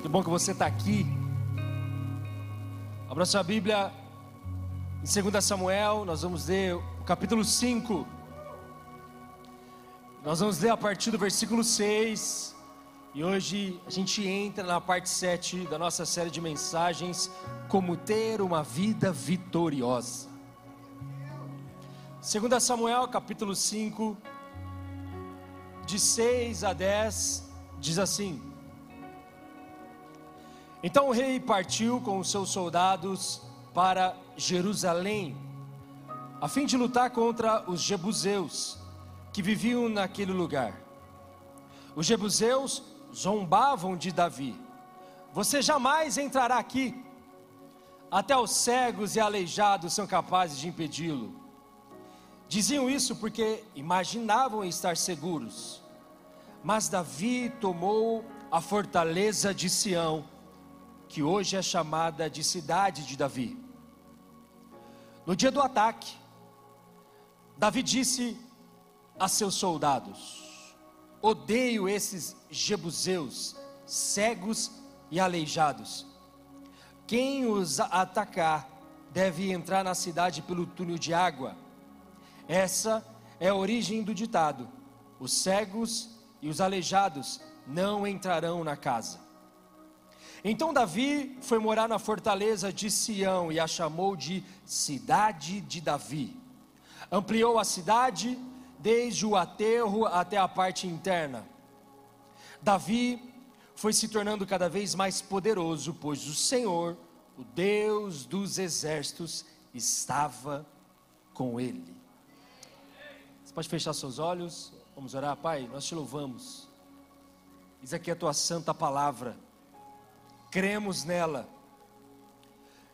Que bom que você está aqui. Abra sua Bíblia em 2 Samuel, nós vamos ler o capítulo 5. Nós vamos ler a partir do versículo 6. E hoje a gente entra na parte 7 da nossa série de mensagens: Como ter uma vida vitoriosa. 2 Samuel, capítulo 5, de 6 a 10, diz assim: Então o rei partiu com os seus soldados para Jerusalém, a fim de lutar contra os jebuseus que viviam naquele lugar. Os jebuseus zombavam de Davi: Você jamais entrará aqui. Até os cegos e aleijados são capazes de impedi-lo. Diziam isso porque imaginavam estar seguros. Mas Davi tomou a fortaleza de Sião que hoje é chamada de cidade de Davi. No dia do ataque, Davi disse a seus soldados: Odeio esses jebuseus, cegos e aleijados. Quem os atacar deve entrar na cidade pelo túnel de água. Essa é a origem do ditado: os cegos e os aleijados não entrarão na casa. Então Davi foi morar na fortaleza de Sião e a chamou de Cidade de Davi. Ampliou a cidade desde o aterro até a parte interna. Davi foi se tornando cada vez mais poderoso, pois o Senhor, o Deus dos exércitos, estava com ele. Você pode fechar seus olhos, vamos orar, Pai, nós te louvamos. Isso aqui é a tua santa palavra cremos nela.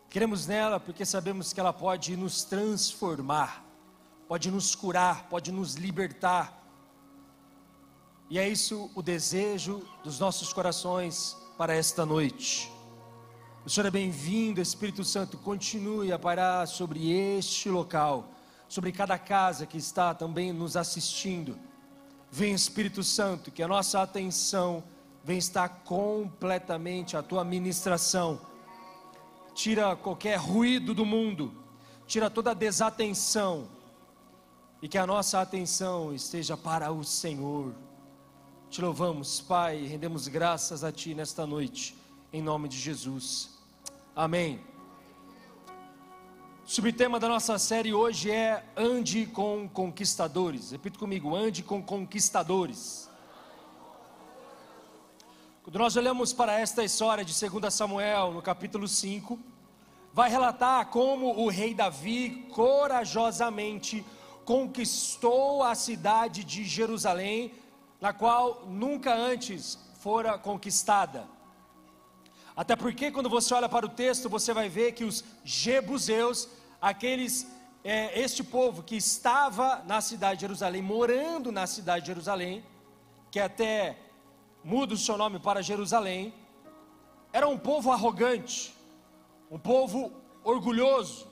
Cremos nela porque sabemos que ela pode nos transformar, pode nos curar, pode nos libertar. E é isso o desejo dos nossos corações para esta noite. O Senhor é bem-vindo, Espírito Santo, continue a parar sobre este local, sobre cada casa que está também nos assistindo. Vem, Espírito Santo, que a nossa atenção vem estar completamente a tua ministração. Tira qualquer ruído do mundo, tira toda a desatenção, e que a nossa atenção esteja para o Senhor. Te louvamos, Pai, rendemos graças a Ti nesta noite, em nome de Jesus. Amém. O subtema da nossa série hoje é Ande com Conquistadores. Repita comigo: Ande com Conquistadores. Quando nós olhamos para esta história de 2 Samuel, no capítulo 5, vai relatar como o rei Davi corajosamente conquistou a cidade de Jerusalém, na qual nunca antes fora conquistada. Até porque, quando você olha para o texto, você vai ver que os jebuseus, aqueles, é, este povo que estava na cidade de Jerusalém, morando na cidade de Jerusalém, que até muda o seu nome para Jerusalém, era um povo arrogante, um povo orgulhoso,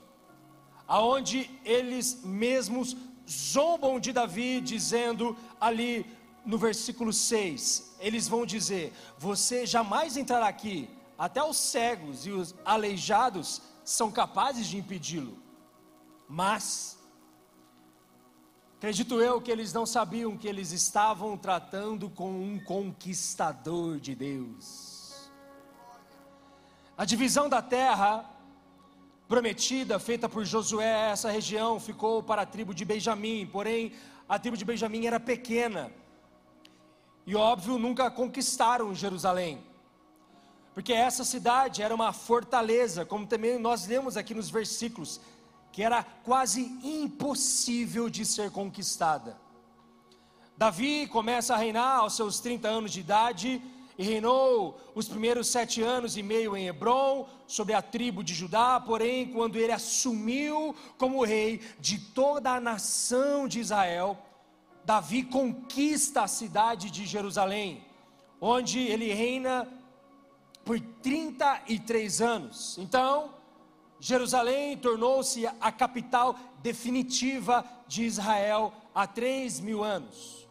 aonde eles mesmos zombam de Davi, dizendo ali no versículo 6, eles vão dizer: Você jamais entrará aqui, até os cegos e os aleijados são capazes de impedi-lo. Mas Acredito eu que eles não sabiam que eles estavam tratando com um conquistador de Deus. A divisão da terra prometida, feita por Josué, essa região ficou para a tribo de Benjamim, porém a tribo de Benjamim era pequena. E óbvio, nunca conquistaram Jerusalém. Porque essa cidade era uma fortaleza, como também nós lemos aqui nos versículos que era quase impossível de ser conquistada. Davi começa a reinar aos seus 30 anos de idade e reinou os primeiros sete anos e meio em Hebron, sobre a tribo de Judá, porém, quando ele assumiu como rei de toda a nação de Israel, Davi conquista a cidade de Jerusalém, onde ele reina por 33 anos. Então, Jerusalém tornou-se a capital definitiva de Israel há três mil anos.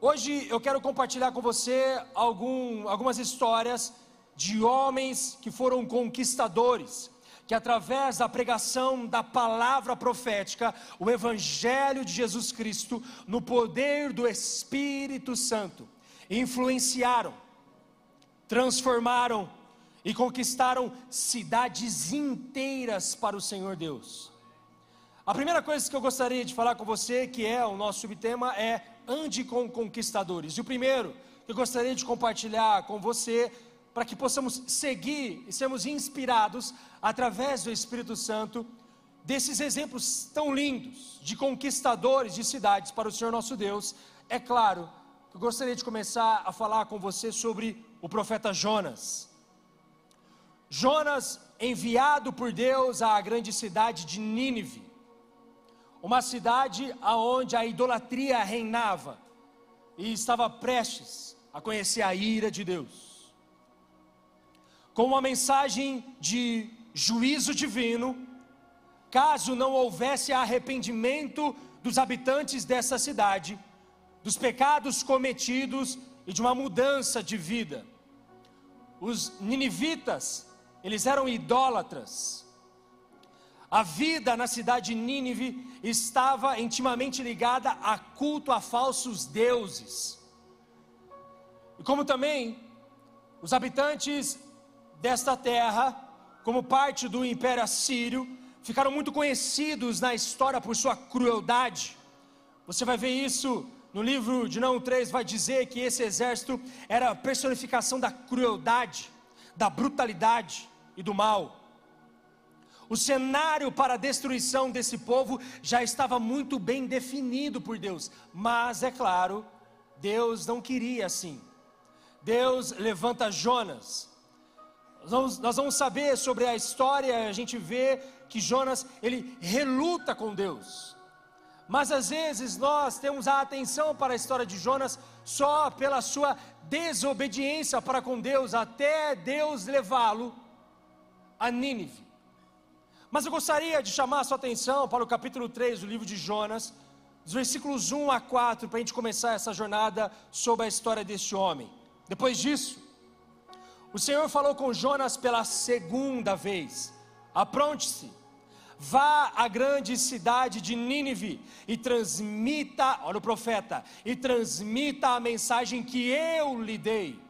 Hoje eu quero compartilhar com você algum, algumas histórias de homens que foram conquistadores, que através da pregação da palavra profética, o Evangelho de Jesus Cristo, no poder do Espírito Santo, influenciaram, transformaram e conquistaram cidades inteiras para o Senhor Deus. A primeira coisa que eu gostaria de falar com você, que é o nosso subtema, é ande com conquistadores. E o primeiro que eu gostaria de compartilhar com você, para que possamos seguir e sermos inspirados através do Espírito Santo, desses exemplos tão lindos de conquistadores de cidades para o Senhor nosso Deus, é claro, eu gostaria de começar a falar com você sobre o profeta Jonas. Jonas, enviado por Deus à grande cidade de Nínive, uma cidade aonde a idolatria reinava e estava prestes a conhecer a ira de Deus. Com uma mensagem de juízo divino, caso não houvesse arrependimento dos habitantes dessa cidade, dos pecados cometidos e de uma mudança de vida. Os ninivitas, eles eram idólatras, a vida na cidade de Nínive estava intimamente ligada a culto a falsos deuses. E como também os habitantes desta terra, como parte do Império Assírio, ficaram muito conhecidos na história por sua crueldade. Você vai ver isso no livro de Não 3, vai dizer que esse exército era a personificação da crueldade, da brutalidade e do mal. O cenário para a destruição desse povo já estava muito bem definido por Deus, mas é claro, Deus não queria assim. Deus levanta Jonas. Nós vamos, saber sobre a história, a gente vê que Jonas ele reluta com Deus. Mas às vezes nós temos a atenção para a história de Jonas só pela sua desobediência para com Deus, até Deus levá-lo a Nínive. Mas eu gostaria de chamar a sua atenção para o capítulo 3 do livro de Jonas, dos versículos 1 a 4, para a gente começar essa jornada sobre a história deste homem. Depois disso, o Senhor falou com Jonas pela segunda vez: apronte-se, vá à grande cidade de Nínive e transmita, olha o profeta, e transmita a mensagem que eu lhe dei.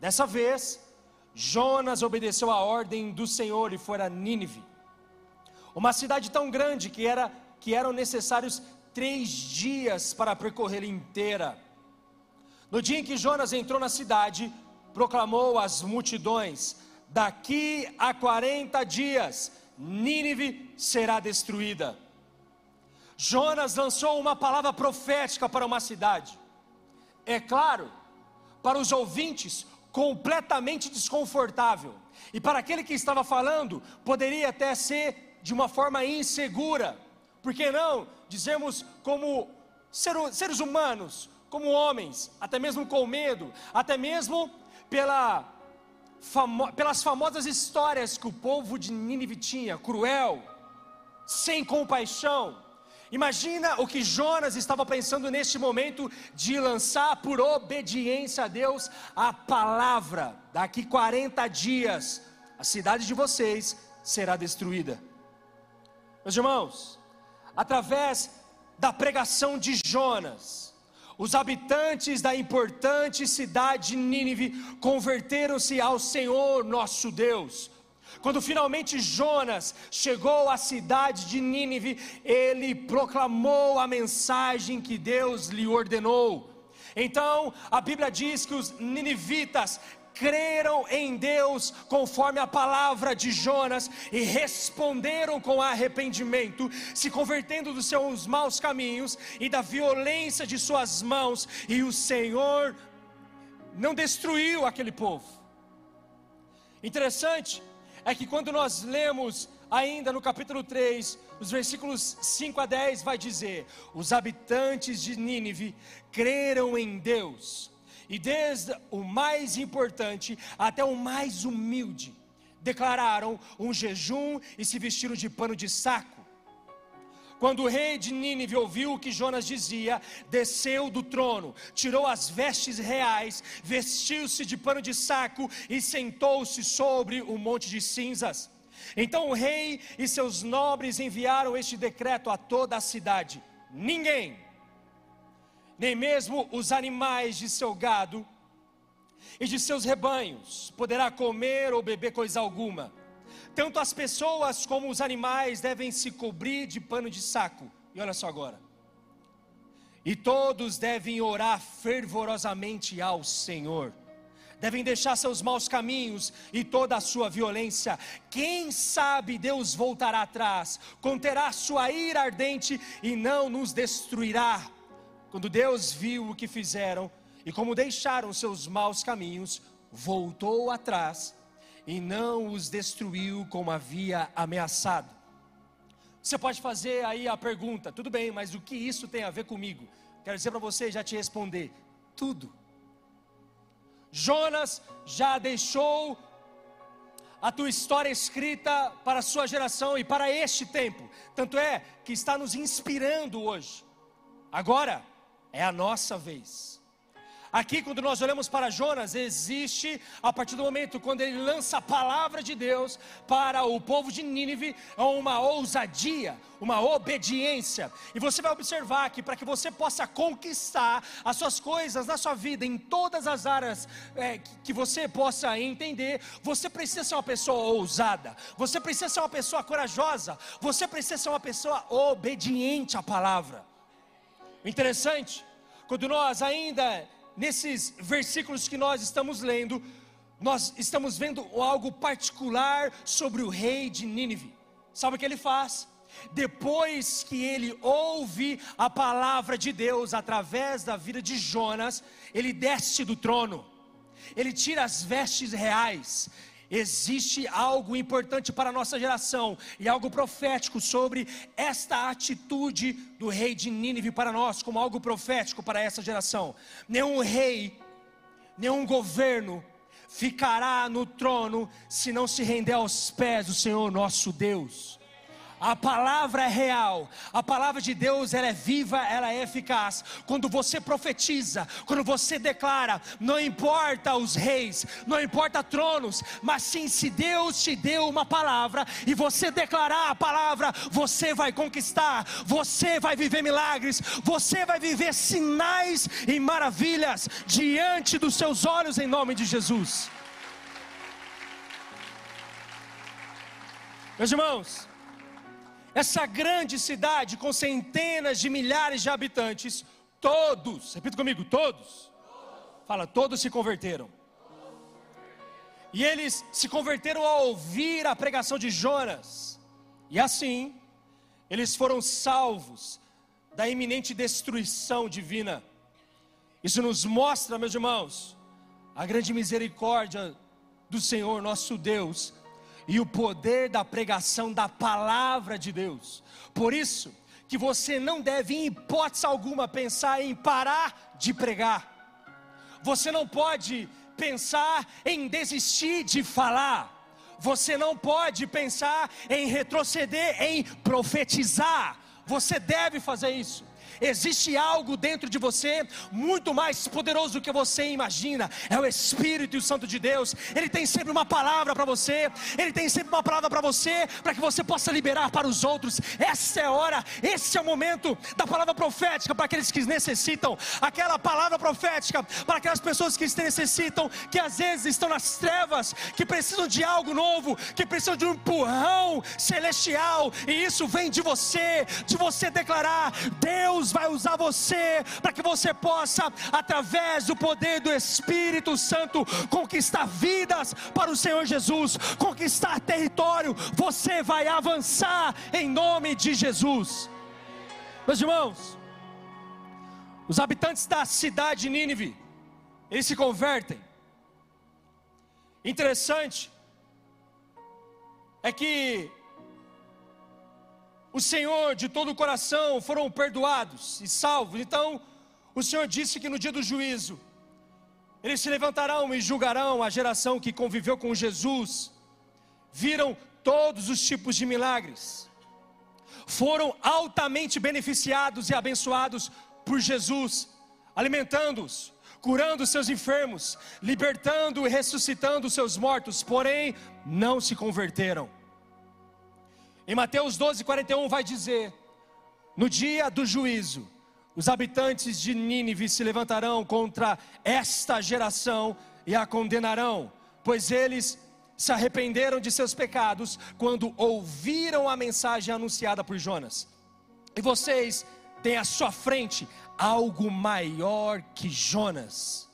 Dessa vez, Jonas obedeceu a ordem do Senhor e foi a Nínive uma cidade tão grande que, era, que eram necessários três dias para percorrer inteira. No dia em que Jonas entrou na cidade, proclamou às multidões: Daqui a 40 dias, Nínive será destruída. Jonas lançou uma palavra profética para uma cidade. É claro, para os ouvintes, completamente desconfortável. E para aquele que estava falando, poderia até ser de uma forma insegura. Por que não dizemos como seres humanos, como homens, até mesmo com medo, até mesmo pela, famo, pelas famosas histórias que o povo de Nínive tinha, cruel, sem compaixão. Imagina o que Jonas estava pensando neste momento de lançar por obediência a Deus a palavra: daqui 40 dias a cidade de vocês será destruída. Meus irmãos, através da pregação de Jonas, os habitantes da importante cidade de Nínive converteram-se ao Senhor nosso Deus. Quando finalmente Jonas chegou à cidade de Nínive, ele proclamou a mensagem que Deus lhe ordenou. Então, a Bíblia diz que os ninivitas creram em Deus conforme a palavra de Jonas e responderam com arrependimento, se convertendo dos seus maus caminhos e da violência de suas mãos, e o Senhor não destruiu aquele povo. Interessante é que quando nós lemos ainda no capítulo 3, os versículos 5 a 10 vai dizer: Os habitantes de Nínive creram em Deus e desde o mais importante até o mais humilde, declararam um jejum e se vestiram de pano de saco. Quando o rei de Nínive ouviu o que Jonas dizia, desceu do trono, tirou as vestes reais, vestiu-se de pano de saco e sentou-se sobre o monte de cinzas. Então o rei e seus nobres enviaram este decreto a toda a cidade: ninguém, nem mesmo os animais de seu gado e de seus rebanhos, poderá comer ou beber coisa alguma tanto as pessoas como os animais devem se cobrir de pano de saco. E olha só agora. E todos devem orar fervorosamente ao Senhor. Devem deixar seus maus caminhos e toda a sua violência. Quem sabe Deus voltará atrás, conterá sua ira ardente e não nos destruirá. Quando Deus viu o que fizeram e como deixaram seus maus caminhos, voltou atrás e não os destruiu como havia ameaçado. Você pode fazer aí a pergunta, tudo bem, mas o que isso tem a ver comigo? Quero dizer para você já te responder: tudo. Jonas já deixou a tua história escrita para a sua geração e para este tempo, tanto é que está nos inspirando hoje. Agora é a nossa vez. Aqui, quando nós olhamos para Jonas, existe, a partir do momento quando ele lança a palavra de Deus para o povo de Nínive, uma ousadia, uma obediência. E você vai observar que para que você possa conquistar as suas coisas na sua vida, em todas as áreas é, que você possa entender, você precisa ser uma pessoa ousada, você precisa ser uma pessoa corajosa, você precisa ser uma pessoa obediente à palavra. Interessante, quando nós ainda nesses versículos que nós estamos lendo, nós estamos vendo algo particular sobre o rei de Nínive. Sabe o que ele faz? Depois que ele ouve a palavra de Deus através da vida de Jonas, ele desce do trono, ele tira as vestes reais, Existe algo importante para a nossa geração e algo profético sobre esta atitude do rei de Nínive para nós, como algo profético para essa geração. Nenhum rei, nenhum governo ficará no trono se não se render aos pés do Senhor nosso Deus. A palavra é real, a palavra de Deus ela é viva, ela é eficaz. Quando você profetiza, quando você declara, não importa os reis, não importa tronos, mas sim se Deus te deu uma palavra e você declarar a palavra, você vai conquistar, você vai viver milagres, você vai viver sinais e maravilhas diante dos seus olhos em nome de Jesus. Meus irmãos, essa grande cidade com centenas de milhares de habitantes, todos, repita comigo, todos. Fala, todos se converteram. E eles se converteram ao ouvir a pregação de Jonas. E assim, eles foram salvos da iminente destruição divina. Isso nos mostra, meus irmãos, a grande misericórdia do Senhor nosso Deus e o poder da pregação da palavra de Deus. Por isso, que você não deve, em hipótese alguma, pensar em parar de pregar. Você não pode pensar em desistir de falar. Você não pode pensar em retroceder, em profetizar. Você deve fazer isso. Existe algo dentro de você muito mais poderoso do que você imagina. É o Espírito e o Santo de Deus. Ele tem sempre uma palavra para você. Ele tem sempre uma palavra para você, para que você possa liberar para os outros. Essa é a hora, esse é o momento da palavra profética para aqueles que necessitam. Aquela palavra profética para aquelas pessoas que necessitam, que às vezes estão nas trevas, que precisam de algo novo, que precisam de um empurrão celestial. E isso vem de você, de você declarar: Deus Deus vai usar você para que você possa, através do poder do Espírito Santo, conquistar vidas para o Senhor Jesus, conquistar território. Você vai avançar em nome de Jesus. Meus irmãos, os habitantes da cidade de Nínive, eles se convertem. Interessante é que o Senhor de todo o coração foram perdoados e salvos. Então, o Senhor disse que no dia do juízo, eles se levantarão e julgarão a geração que conviveu com Jesus, viram todos os tipos de milagres. foram altamente beneficiados e abençoados por Jesus, alimentando-os, curando seus enfermos, libertando e ressuscitando seus mortos, porém não se converteram. Em Mateus 12, 41 vai dizer: No dia do juízo, os habitantes de Nínive se levantarão contra esta geração e a condenarão, pois eles se arrependeram de seus pecados quando ouviram a mensagem anunciada por Jonas. E vocês têm à sua frente algo maior que Jonas.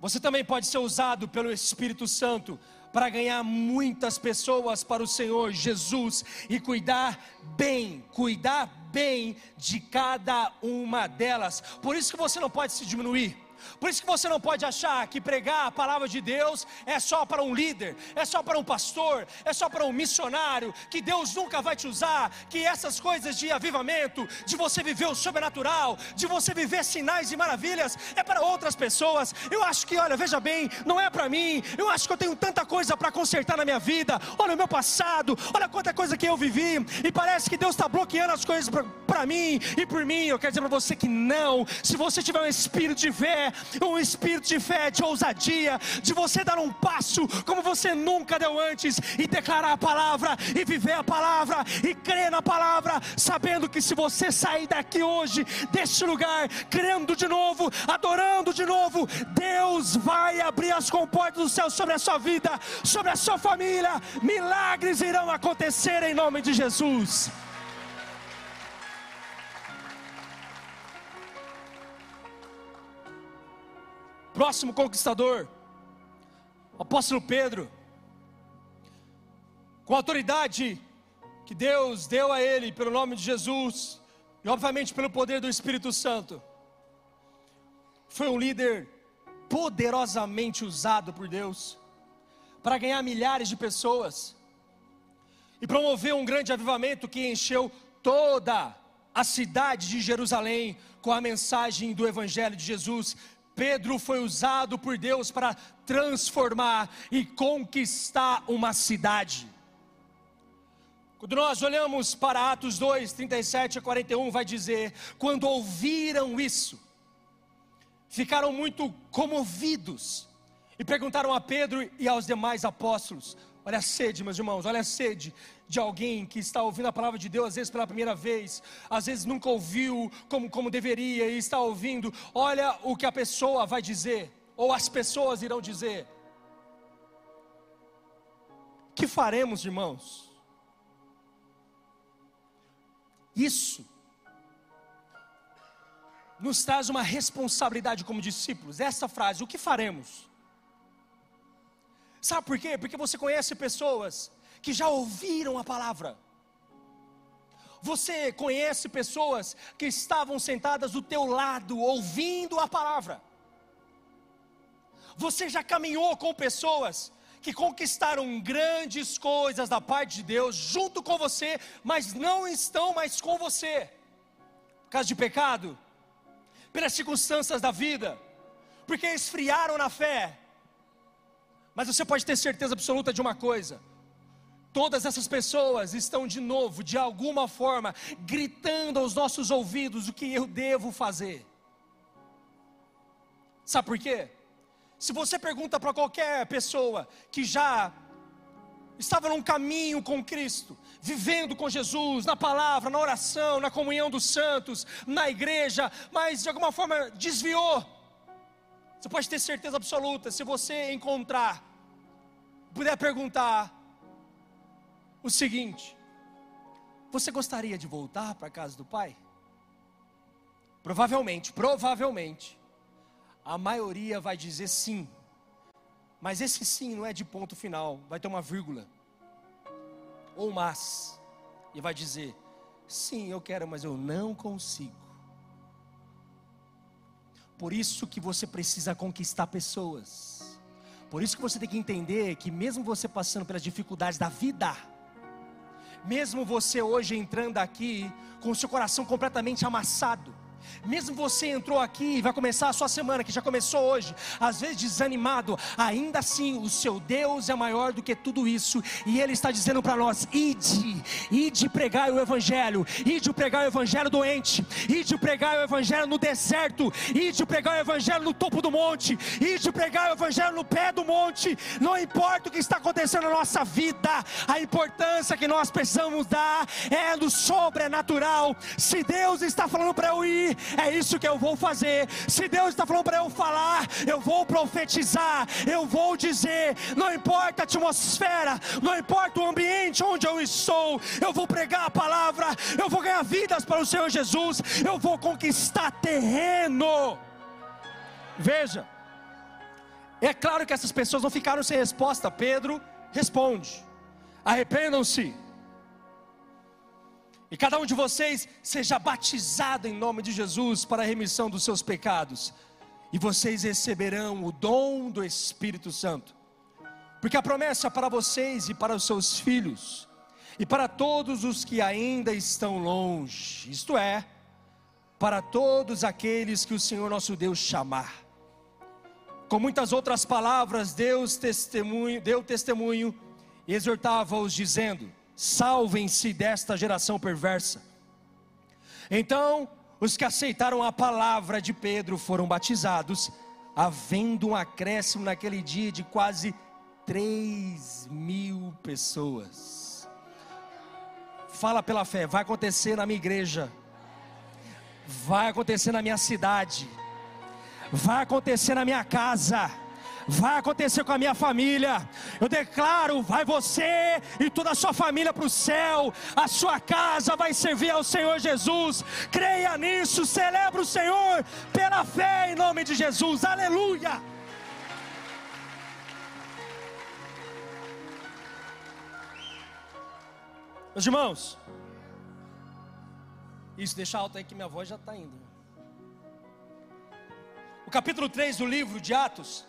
Você também pode ser usado pelo Espírito Santo para ganhar muitas pessoas para o Senhor Jesus e cuidar bem, cuidar bem de cada uma delas. Por isso que você não pode se diminuir. Por isso que você não pode achar que pregar a palavra de Deus é só para um líder, é só para um pastor, é só para um missionário, que Deus nunca vai te usar, que essas coisas de avivamento, de você viver o sobrenatural, de você viver sinais e maravilhas, é para outras pessoas. Eu acho que, olha, veja bem, não é para mim. Eu acho que eu tenho tanta coisa para consertar na minha vida. Olha o meu passado, olha quanta coisa que eu vivi, e parece que Deus está bloqueando as coisas para mim e por mim. Eu quero dizer para você que não. Se você tiver um espírito de fé, um espírito de fé, de ousadia, de você dar um passo como você nunca deu antes e declarar a palavra e viver a palavra e crer na palavra, sabendo que se você sair daqui hoje, deste lugar, crendo de novo, adorando de novo, Deus vai abrir as comportas do céu sobre a sua vida, sobre a sua família, milagres irão acontecer em nome de Jesus. Próximo conquistador, apóstolo Pedro, com a autoridade que Deus deu a ele pelo nome de Jesus, e obviamente pelo poder do Espírito Santo, foi um líder poderosamente usado por Deus para ganhar milhares de pessoas e promover um grande avivamento que encheu toda a cidade de Jerusalém com a mensagem do Evangelho de Jesus, Pedro foi usado por Deus para transformar e conquistar uma cidade. Quando nós olhamos para Atos 2, 37 a 41, vai dizer: quando ouviram isso, ficaram muito comovidos e perguntaram a Pedro e aos demais apóstolos: Olha a sede, meus irmãos, olha a sede de alguém que está ouvindo a palavra de Deus, às vezes pela primeira vez, às vezes nunca ouviu como, como deveria e está ouvindo. Olha o que a pessoa vai dizer, ou as pessoas irão dizer. Que faremos, irmãos? Isso nos traz uma responsabilidade como discípulos. Essa frase, o que faremos? Sabe por quê? Porque você conhece pessoas que já ouviram a palavra. Você conhece pessoas que estavam sentadas do teu lado ouvindo a palavra. Você já caminhou com pessoas que conquistaram grandes coisas da parte de Deus junto com você, mas não estão mais com você. Por causa de pecado, pelas circunstâncias da vida, porque esfriaram na fé. Mas você pode ter certeza absoluta de uma coisa: Todas essas pessoas estão de novo, de alguma forma, gritando aos nossos ouvidos o que eu devo fazer. Sabe por quê? Se você pergunta para qualquer pessoa que já estava num caminho com Cristo, vivendo com Jesus, na palavra, na oração, na comunhão dos santos, na igreja, mas de alguma forma desviou, você pode ter certeza absoluta, se você encontrar, puder perguntar, o seguinte: você gostaria de voltar para a casa do pai? Provavelmente, provavelmente, a maioria vai dizer sim. Mas esse sim não é de ponto final, vai ter uma vírgula. Ou mas. E vai dizer: sim, eu quero, mas eu não consigo. Por isso que você precisa conquistar pessoas. Por isso que você tem que entender que mesmo você passando pelas dificuldades da vida, mesmo você hoje entrando aqui com o seu coração completamente amassado, Mesmo você entrou aqui e vai começar a sua semana, que já começou hoje, às vezes desanimado, ainda assim o seu Deus é maior do que tudo isso, e Ele está dizendo para nós: ide, ide pregar o Evangelho, ide pregar o Evangelho doente, ide pregar o Evangelho no deserto, ide pregar o Evangelho no topo do monte, ide pregar o Evangelho no pé do monte, não importa o que está acontecendo na nossa vida, a importância que nós precisamos dar é do sobrenatural. Se Deus está falando para eu ir, é isso que eu vou fazer. Se Deus está falando para eu falar, eu vou profetizar, eu vou dizer, não importa a atmosfera, não importa o ambiente onde eu estou, eu vou pregar a palavra, eu vou ganhar vidas para o Senhor Jesus, eu vou conquistar terreno. Veja, é claro que essas pessoas não ficaram sem resposta. Pedro responde: arrependam-se e cada um de vocês seja batizado em nome de Jesus para a remissão dos seus pecados. E vocês receberão o dom do Espírito Santo. Porque a promessa para vocês e para os seus filhos, e para todos os que ainda estão longe, isto é, para todos aqueles que o Senhor nosso Deus chamar. Com muitas outras palavras, Deus testemunho, deu testemunho e exortava-os, dizendo: salvem-se desta geração perversa. Então, os que aceitaram a palavra de Pedro foram batizados, havendo um acréscimo naquele dia de quase 3 mil pessoas. Fala pela fé, vai acontecer na minha igreja, vai acontecer na minha cidade, vai acontecer na minha casa vai acontecer com a minha família. Eu declaro: vai você e toda a sua família para o céu, a sua casa vai servir ao Senhor Jesus. Creia nisso, celebra o Senhor pela fé em nome de Jesus. Aleluia. Meus irmãos, isso deixa alto aí que minha voz já está indo. O capítulo 3 do livro de Atos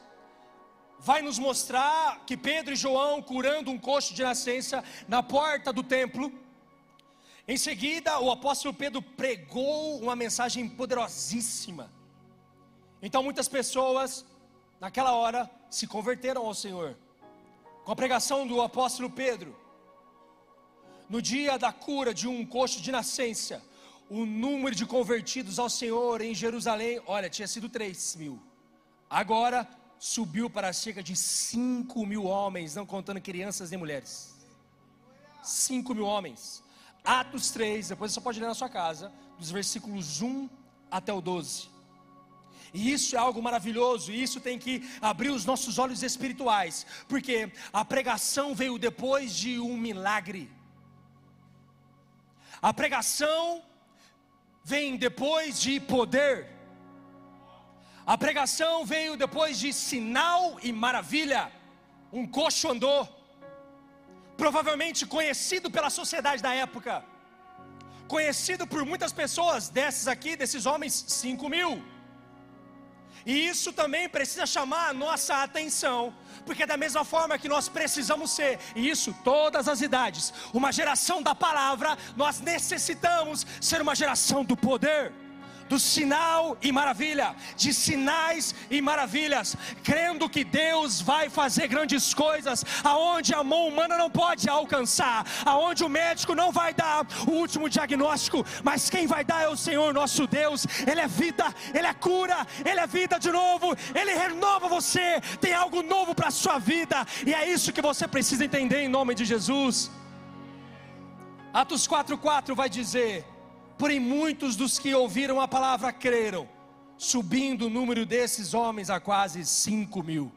vai nos mostrar que Pedro e João curando um coxo de nascença na porta do templo. Em seguida, o apóstolo Pedro pregou uma mensagem poderosíssima. Então, muitas pessoas, naquela hora, se converteram ao Senhor. Com a pregação do apóstolo Pedro, no dia da cura de um coxo de nascença, o número de convertidos ao Senhor em Jerusalém, olha, tinha sido 3 mil. Agora, subiu para cerca de 5 mil homens, não contando crianças nem mulheres. 5 mil homens. Atos 3, depois você pode ler na sua casa, dos versículos 1 até o 12. E isso é algo maravilhoso, e isso tem que abrir os nossos olhos espirituais, porque a pregação veio depois de um milagre. A pregação vem depois de poder. A pregação veio depois de sinal e maravilha. Um coxo andou, provavelmente conhecido pela sociedade da época, conhecido por muitas pessoas, desses aqui, desses homens, cinco mil. E isso também precisa chamar a nossa atenção, porque da mesma forma que nós precisamos ser, e isso todas as idades, uma geração da palavra, nós necessitamos ser uma geração do poder do sinal e maravilha, de sinais e maravilhas, crendo que Deus vai fazer grandes coisas, aonde a mão humana não pode alcançar, aonde o médico não vai dar o último diagnóstico, mas quem vai dar é o Senhor nosso Deus. Ele é vida, ele é cura, ele é vida de novo, ele renova você, tem algo novo para a sua vida, e é isso que você precisa entender em nome de Jesus. Atos 4,4 vai dizer: Porém, muitos dos que ouviram a palavra creram, subindo o número desses homens a quase 5 mil.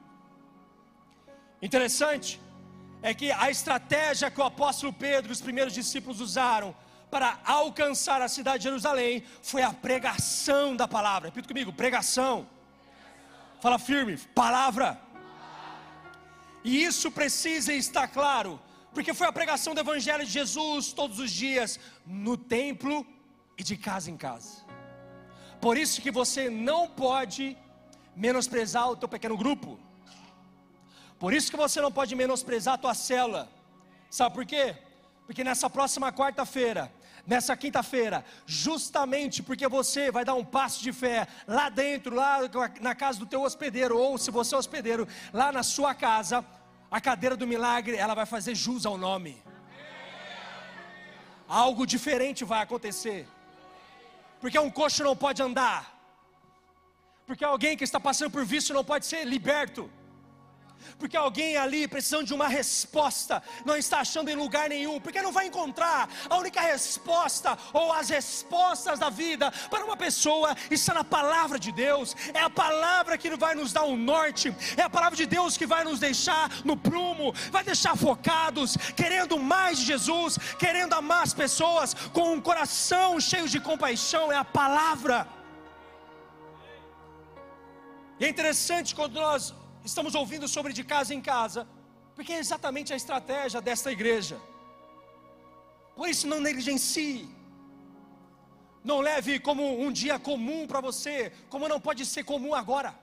Interessante é que a estratégia que o apóstolo Pedro e os primeiros discípulos usaram para alcançar a cidade de Jerusalém foi a pregação da palavra. Repita comigo: pregação. Fala firme, palavra. E isso precisa estar claro, porque foi a pregação do Evangelho de Jesus todos os dias no templo e de casa em casa. Por isso que você não pode menosprezar o teu pequeno grupo. Por isso que você não pode menosprezar a tua célula. Sabe por quê? Porque nessa próxima quarta-feira, nessa quinta-feira, justamente porque você vai dar um passo de fé lá dentro, lá na casa do teu hospedeiro, ou se você é hospedeiro, lá na sua casa, a cadeira do milagre, ela vai fazer jus ao nome. Algo diferente vai acontecer. Porque um coxo não pode andar. Porque alguém que está passando por vício não pode ser liberto porque alguém ali precisando de uma resposta, não está achando em lugar nenhum, porque não vai encontrar a única resposta ou as respostas da vida para uma pessoa está na palavra de Deus, é a palavra que vai nos dar um norte, é a palavra de Deus que vai nos deixar no prumo, vai deixar focados, querendo mais de Jesus, querendo amar as pessoas com um coração cheio de compaixão, é a palavra. E é interessante quando nós estamos ouvindo sobre de casa em casa, porque é exatamente a estratégia desta igreja. Por isso, não negligencie. Não leve como um dia comum para você, como não pode ser comum agora.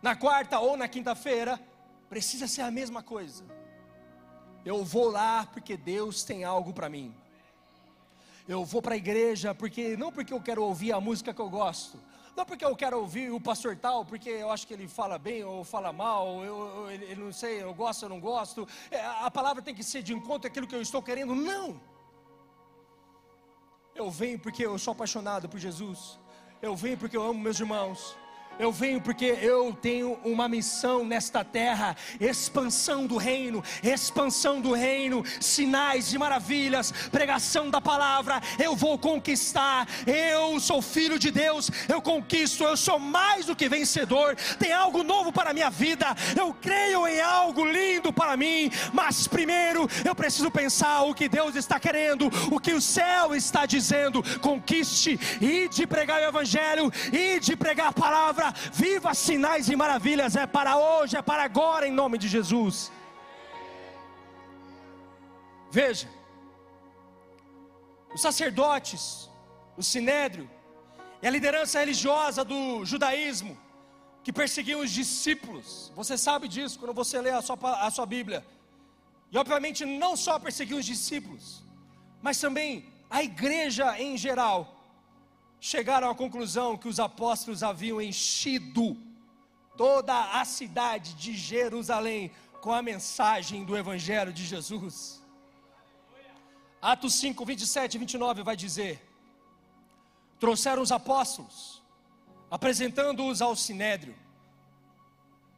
Na quarta ou na quinta-feira, precisa ser a mesma coisa. Eu vou lá porque Deus tem algo para mim. Eu vou para a igreja porque não porque eu quero ouvir a música que eu gosto, não porque eu quero ouvir o pastor tal, porque eu acho que ele fala bem ou fala mal, eu, eu, ele, não sei, eu gosto ou não gosto. É, a palavra tem que ser de encontro àquilo que eu estou querendo. Não! Eu venho porque eu sou apaixonado por Jesus. Eu venho porque eu amo meus irmãos. Eu venho porque eu tenho uma missão nesta terra, expansão do reino, expansão do reino, sinais e maravilhas, pregação da palavra. Eu vou conquistar. Eu sou filho de Deus, eu conquisto, eu sou mais do que vencedor. Tem algo novo para a minha vida. Eu creio em algo lindo para mim, mas primeiro eu preciso pensar o que Deus está querendo, o que o céu está dizendo. Conquiste e de pregar o evangelho e de pregar a palavra viva sinais e maravilhas, é para hoje, é para agora, em nome de Jesus. Veja, os sacerdotes, o sinédrio, e a liderança religiosa do judaísmo, que perseguiam os discípulos, você sabe disso quando você lê a sua, a sua Bíblia, e obviamente não só perseguiam os discípulos, mas também a igreja em geral, chegaram à conclusão que os apóstolos haviam enchido toda a cidade de Jerusalém com a mensagem do Evangelho de Jesus. Atos 5, 27 e 29 vai dizer: Trouxeram os apóstolos, apresentando-os ao sinédrio,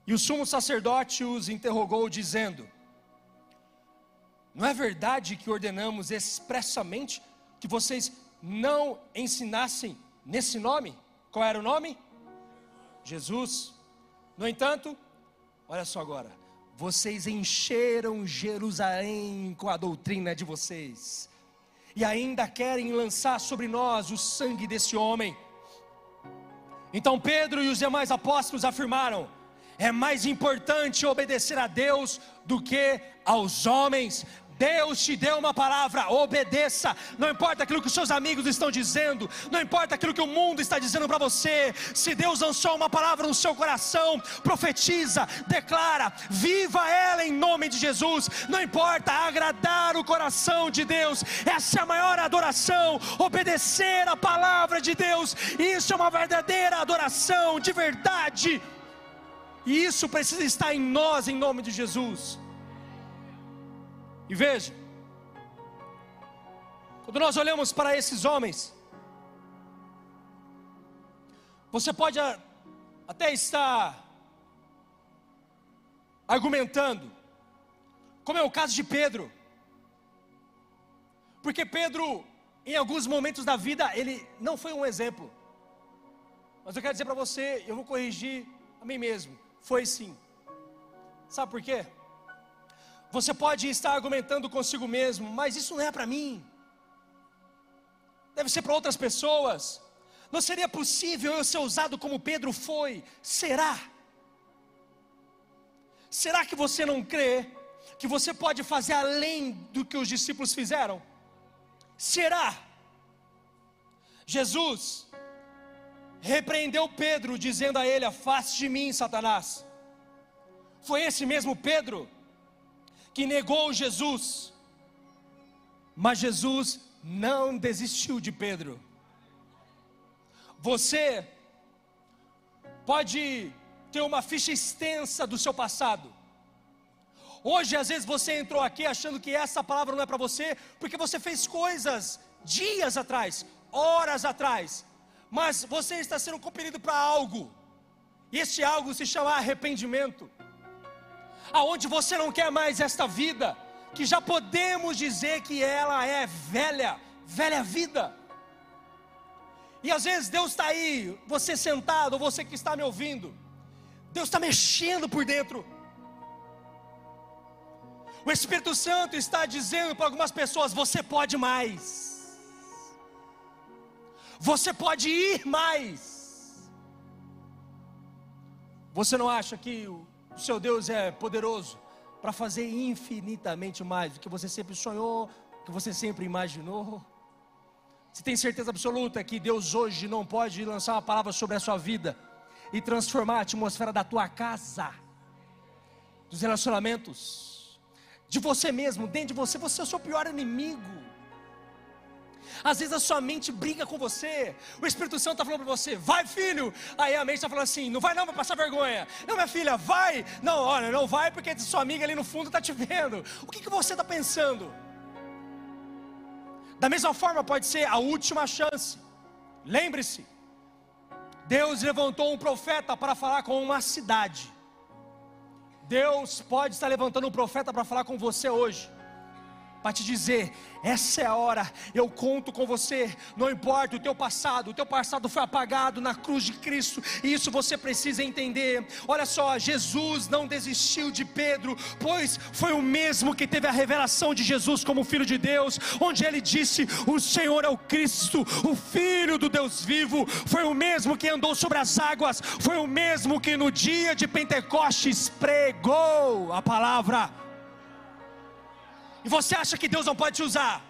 e o sumo sacerdote os interrogou, dizendo: Não é verdade que ordenamos expressamente que vocês não ensinassem nesse nome. Qual era o nome? Jesus. No entanto, olha só agora, vocês encheram Jerusalém com a doutrina de vocês, e ainda querem lançar sobre nós o sangue desse homem. Então Pedro e os demais apóstolos afirmaram: é mais importante obedecer a Deus do que aos homens. Deus te deu uma palavra, obedeça. Não importa aquilo que os seus amigos estão dizendo, não importa aquilo que o mundo está dizendo para você. Se Deus lançou uma palavra no seu coração, profetiza, declara, viva ela em nome de Jesus. Não importa agradar o coração de Deus, essa é a maior adoração. Obedecer a palavra de Deus, isso é uma verdadeira adoração de verdade. E isso precisa estar em nós, em nome de Jesus. E veja, quando nós olhamos para esses homens, você pode até estar argumentando, como é o caso de Pedro, porque Pedro, em alguns momentos da vida, ele não foi um exemplo, mas eu quero dizer para você, eu vou corrigir a mim mesmo, foi sim, sabe por quê? Você pode estar argumentando consigo mesmo, mas isso não é para mim. Deve ser para outras pessoas. Não seria possível eu ser usado como Pedro foi? Será? Será que você não crê que você pode fazer além do que os discípulos fizeram? Será? Jesus repreendeu Pedro, dizendo a ele: Afaste de mim, Satanás. Foi esse mesmo Pedro que negou Jesus, Mas Jesus não desistiu de Pedro. Você pode ter uma ficha extensa do seu passado. Hoje, às vezes, você entrou aqui achando que essa palavra não é para você, porque você fez coisas dias atrás, horas atrás, mas você está sendo compelido para algo, e este algo se chama arrependimento, aonde você não quer mais esta vida, que já podemos dizer que ela é velha, velha vida. E às vezes Deus está aí, você sentado, ou você que está me ouvindo, Deus está mexendo por dentro. O Espírito Santo está dizendo para algumas pessoas: você pode mais, você pode ir mais. Você não acha que o seu Deus é poderoso para fazer infinitamente mais do que você sempre sonhou, do que você sempre imaginou? Você tem certeza absoluta que Deus hoje não pode lançar uma palavra sobre a sua vida e transformar a atmosfera da tua casa, dos relacionamentos, de você mesmo, dentro de você, você é o seu pior inimigo. Às vezes a sua mente briga com você. O Espírito Santo está falando para você, vai filho. Aí a mente está falando assim, não vai não, vai passar vergonha. Não, minha filha, vai. Não, olha, não vai porque sua amiga ali no fundo está te vendo. O que, que você está pensando? Da mesma forma, pode ser a última chance. Lembre-se, Deus levantou um profeta para falar com uma cidade. Deus pode estar levantando um profeta para falar com você hoje para te dizer: essa é a hora, eu conto com você, não importa o teu passado, o teu passado foi apagado na cruz de Cristo, e isso você precisa entender. Olha só, Jesus não desistiu de Pedro, pois foi o mesmo que teve a revelação de Jesus como Filho de Deus, onde ele disse: O Senhor é o Cristo, o Filho do Deus vivo, foi o mesmo que andou sobre as águas, foi o mesmo que no dia de Pentecostes pregou a palavra e você acha que Deus não pode te usar?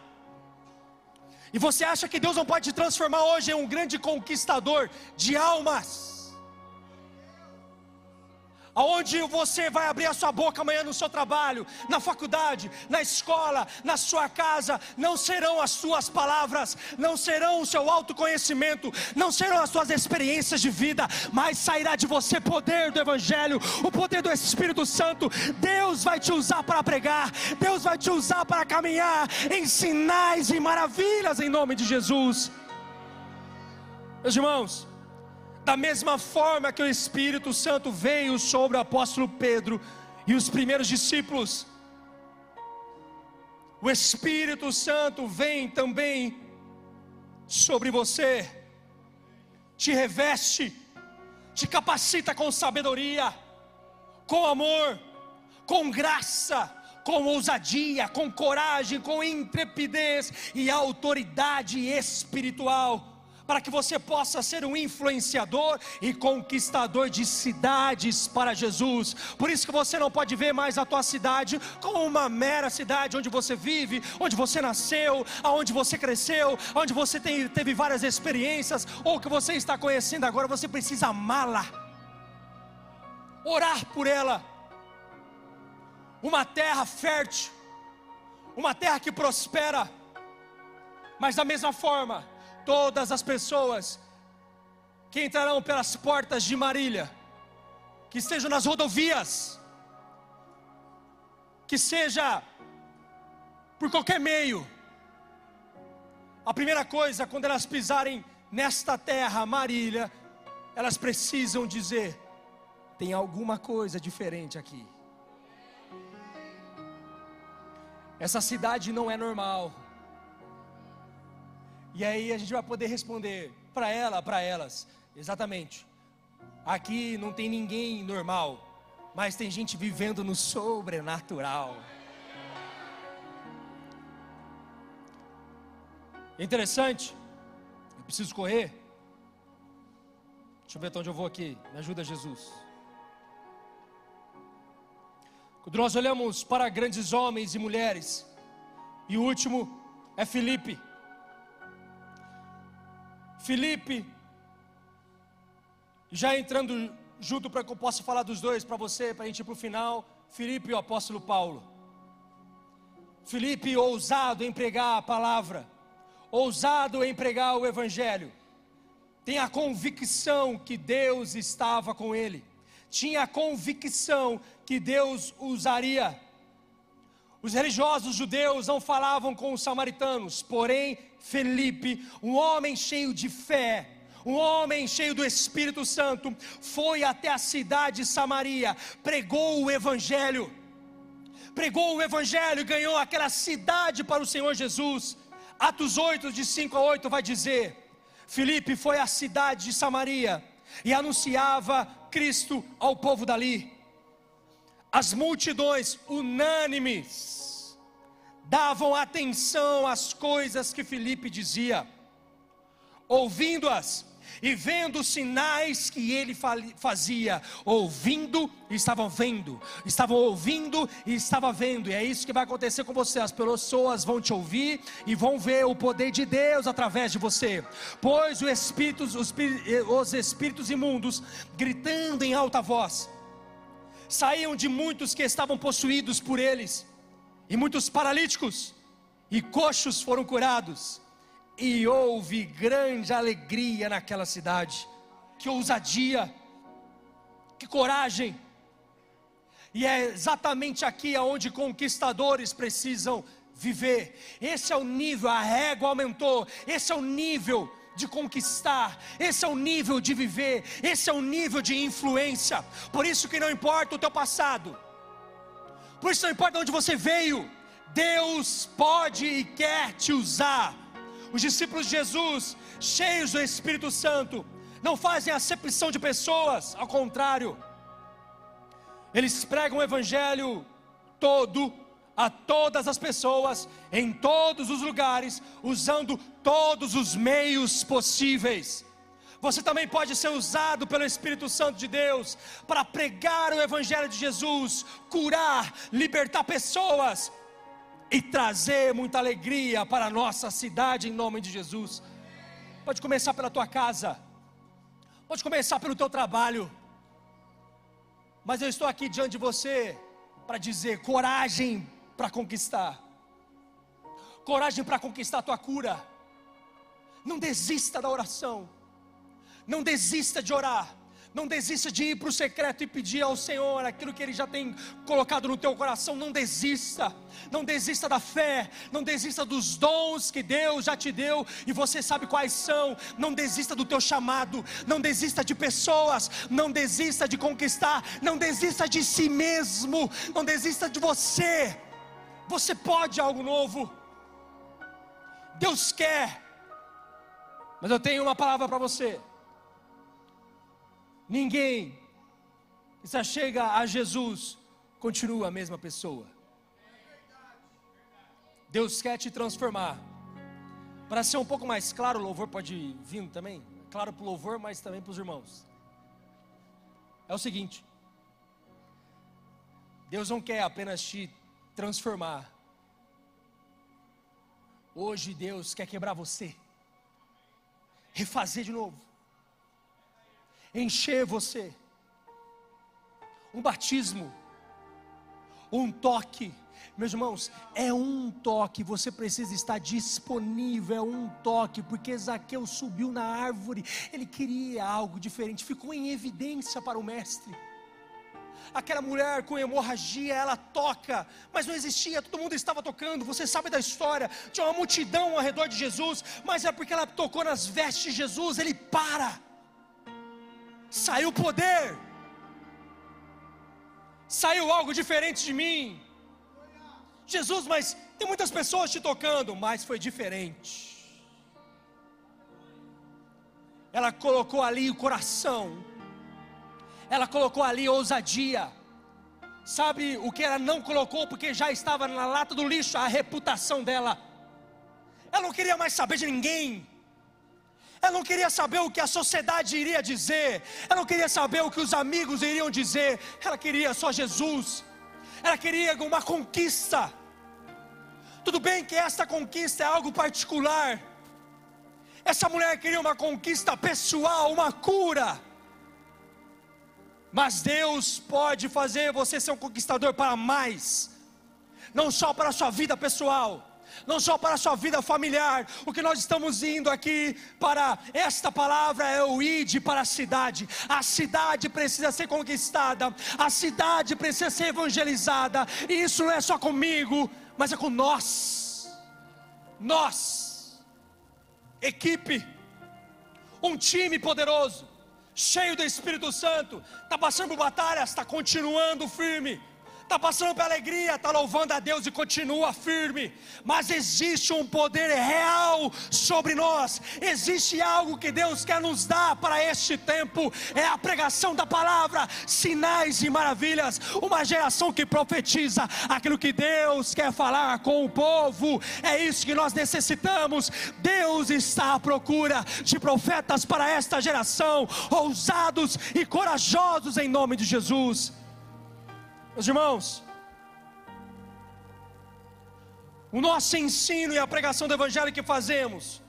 E você acha que Deus não pode te transformar hoje em um grande conquistador de almas? Aonde você vai abrir a sua boca amanhã no seu trabalho, na faculdade, na escola, na sua casa, não serão as suas palavras, não serão o seu autoconhecimento, não serão as suas experiências de vida, mas sairá de você poder do Evangelho, o poder do Espírito Santo. Deus vai te usar para pregar, Deus vai te usar para caminhar em sinais e maravilhas em nome de Jesus. Meus irmãos, da mesma forma que o Espírito Santo veio sobre o apóstolo Pedro e os primeiros discípulos, o Espírito Santo vem também sobre você, te reveste, te capacita com sabedoria, com amor, com graça, com ousadia, com coragem, com intrepidez e autoridade espiritual para que você possa ser um influenciador e conquistador de cidades para Jesus. Por isso que você não pode ver mais a tua cidade como uma mera cidade onde você vive, onde você nasceu, aonde você cresceu, onde você tem, teve várias experiências ou que você está conhecendo agora, você precisa amá-la. Orar por ela. Uma terra fértil, uma terra que prospera, mas da mesma forma, todas as pessoas que entrarão pelas portas de Marília, que estejam nas rodovias, que seja por qualquer meio, a primeira coisa, quando elas pisarem nesta terra, Marília, elas precisam dizer: tem alguma coisa diferente aqui. Essa cidade não é normal. E aí a gente vai poder responder para ela, para elas, exatamente. Aqui não tem ninguém normal, mas tem gente vivendo no sobrenatural. Interessante. Eu preciso correr. Deixa eu ver até onde eu vou aqui. Me ajuda, Jesus. Quando nós olhamos para grandes homens e mulheres, e o último é Filipe. Felipe, já entrando junto para que eu possa falar dos dois para você, para a gente ir para o final, Felipe e o apóstolo Paulo. Felipe, ousado em pregar a palavra, ousado em pregar o evangelho, tem a convicção que Deus estava com ele, tinha a convicção que Deus usaria. Os religiosos judeus não falavam com os samaritanos, porém, Felipe, um homem cheio de fé, um homem cheio do Espírito Santo, foi até a cidade de Samaria, pregou o Evangelho, pregou o Evangelho ganhou aquela cidade para o Senhor Jesus. Atos 8, de 5 a 8, vai dizer: Filipe foi à cidade de Samaria e anunciava Cristo ao povo dali. As multidões unânimes davam atenção às coisas que Filipe dizia, ouvindo-as e vendo os sinais que ele fazia, ouvindo e estavam vendo, estavam ouvindo e estavam vendo, e é isso que vai acontecer com você. As pessoas vão te ouvir e vão ver o poder de Deus através de você, pois os, os espíritos imundos, gritando em alta voz, saíam de muitos que estavam possuídos por eles, e muitos paralíticos e coxos foram curados e houve grande alegria naquela cidade. Que ousadia, que coragem. E é exatamente aqui aonde conquistadores precisam viver. Esse é o nível, a régua aumentou. Esse é o nível de conquistar, esse é o nível de viver, esse é o nível de influência. Por isso que não importa o teu passado. Por isso não importa onde você veio. Deus pode e quer te usar os discípulos de Jesus, cheios do Espírito Santo, não fazem acepção de pessoas, ao contrário, eles pregam o Evangelho todo a todas as pessoas, em todos os lugares, usando todos os meios possíveis. Você também pode ser usado pelo Espírito Santo de Deus para pregar o Evangelho de Jesus, curar, libertar pessoas, e trazer muita alegria para a nossa cidade em nome de Jesus. Pode começar pela tua casa, pode começar pelo teu trabalho, mas eu estou aqui diante de você para dizer: coragem para conquistar, coragem para conquistar a tua cura. Não desista da oração, não desista de orar. Não desista de ir para o secreto e pedir ao Senhor aquilo que Ele já tem colocado no teu coração. Não desista, não desista da fé, não desista dos dons que Deus já te deu e você sabe quais são. Não desista do teu chamado, não desista de pessoas, não desista de conquistar, não desista de si mesmo, não desista de você. Você pode algo novo. Deus quer. Mas eu tenho uma palavra para você. Ninguém que se chega a Jesus continua a mesma pessoa. Deus quer te transformar. Para ser um pouco mais claro, o louvor pode vir também. Claro para o louvor, mas também para os irmãos. É o seguinte: Deus não quer apenas te transformar. Hoje Deus quer quebrar você, refazer de novo encher você. Um batismo, um toque, meus irmãos, é um toque, você precisa estar disponível, é um toque, porque Zaqueu subiu na árvore, ele queria algo diferente, ficou em evidência para o mestre. Aquela mulher com hemorragia, ela toca, mas não existia, todo mundo estava tocando, você sabe da história, tinha uma multidão ao redor de Jesus, mas é porque ela tocou nas vestes de Jesus, ele para saiu poder, saiu algo diferente de mim. Jesus, mas tem muitas pessoas te tocando, mas foi diferente. Ela colocou ali o coração, ela colocou ali ousadia. Sabe o que ela não colocou porque já estava na lata do lixo a reputação dela. Ela não queria mais saber de ninguém. Ela não queria saber o que a sociedade iria dizer, ela não queria saber o que os amigos iriam dizer, ela queria só Jesus, ela queria uma conquista. Tudo bem que esta conquista é algo particular, essa mulher queria uma conquista pessoal, uma cura. Mas Deus pode fazer você ser um conquistador para mais. não só para a sua vida pessoal, não só para a sua vida familiar. O que nós estamos indo aqui para esta palavra é o ide para a cidade. A cidade precisa ser conquistada, a cidade precisa ser evangelizada. E isso não é só comigo, mas é com nós. Nós, equipe, um time poderoso, cheio do Espírito Santo, está passando por batalhas, está continuando firme está passando pela alegria, está louvando a Deus e continua firme, mas existe um poder real sobre nós, existe algo que Deus quer nos dar para este tempo, é a pregação da palavra, sinais e maravilhas, uma geração que profetiza aquilo que Deus quer falar com o povo, é isso que nós necessitamos. Deus está à procura de profetas para esta geração, ousados e corajosos em nome de Jesus. Meus irmãos, o nosso ensino e a pregação do Evangelho que fazemos,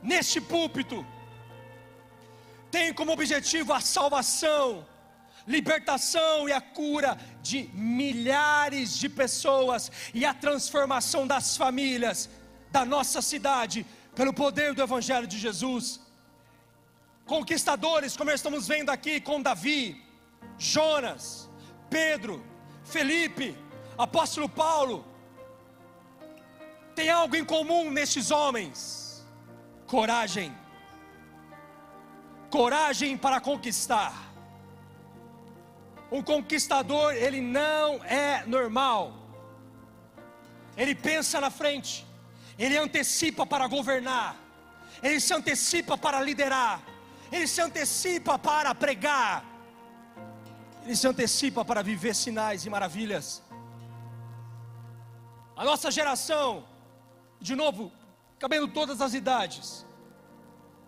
neste púlpito, tem como objetivo a salvação, libertação e a cura de milhares de pessoas e a transformação das famílias da nossa cidade pelo poder do Evangelho de Jesus. Conquistadores, como estamos vendo aqui com Davi, Jonas, Pedro, Felipe, apóstolo Paulo, tem algo em comum nesses homens: coragem. Coragem para conquistar. Um conquistador, ele não é normal. Ele pensa na frente, ele antecipa para governar, ele se antecipa para liderar, ele se antecipa para pregar, ele se antecipa para viver sinais e maravilhas. A nossa geração, de novo, cabendo todas as idades,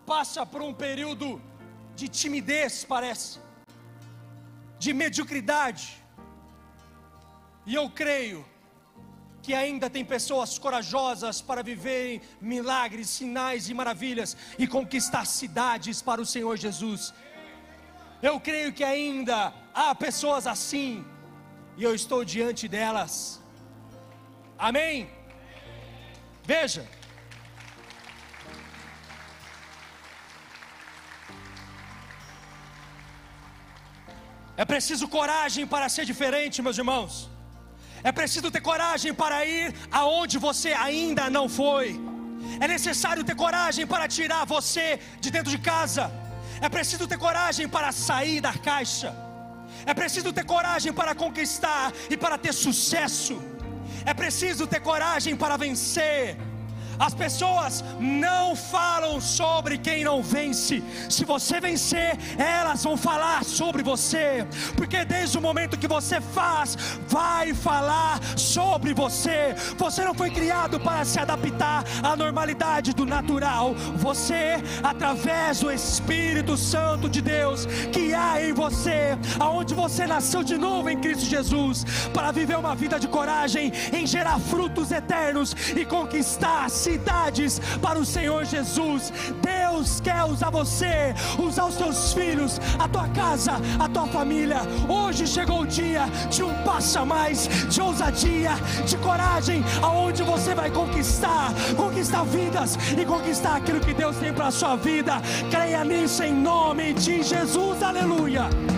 passa por um período de timidez, parece, de mediocridade. E eu creio que ainda tem pessoas corajosas para viverem milagres, sinais e maravilhas e conquistar cidades para o Senhor Jesus. Eu creio que ainda há pessoas assim, e eu estou diante delas. Amém? Veja. É preciso coragem para ser diferente, meus irmãos. É preciso ter coragem para ir aonde você ainda não foi. É necessário ter coragem para tirar você de dentro de casa. É preciso ter coragem para sair da caixa. É preciso ter coragem para conquistar e para ter sucesso. É preciso ter coragem para vencer. As pessoas não falam sobre quem não vence. Se você vencer, elas vão falar sobre você, porque desde o momento que você faz, vai falar sobre você. Você não foi criado para se adaptar à normalidade do natural. Você, através do Espírito Santo de Deus que há em você, aonde você nasceu de novo em Cristo Jesus, para viver uma vida de coragem, em gerar frutos eternos e conquistar para o Senhor Jesus. Deus quer usar você, usar os seus filhos, a tua casa, a tua família. Hoje chegou o dia de um passo a mais, de ousadia, de coragem, aonde você vai conquistar, conquistar vidas e conquistar aquilo que Deus tem para a sua vida. Creia nisso em nome de Jesus. Aleluia.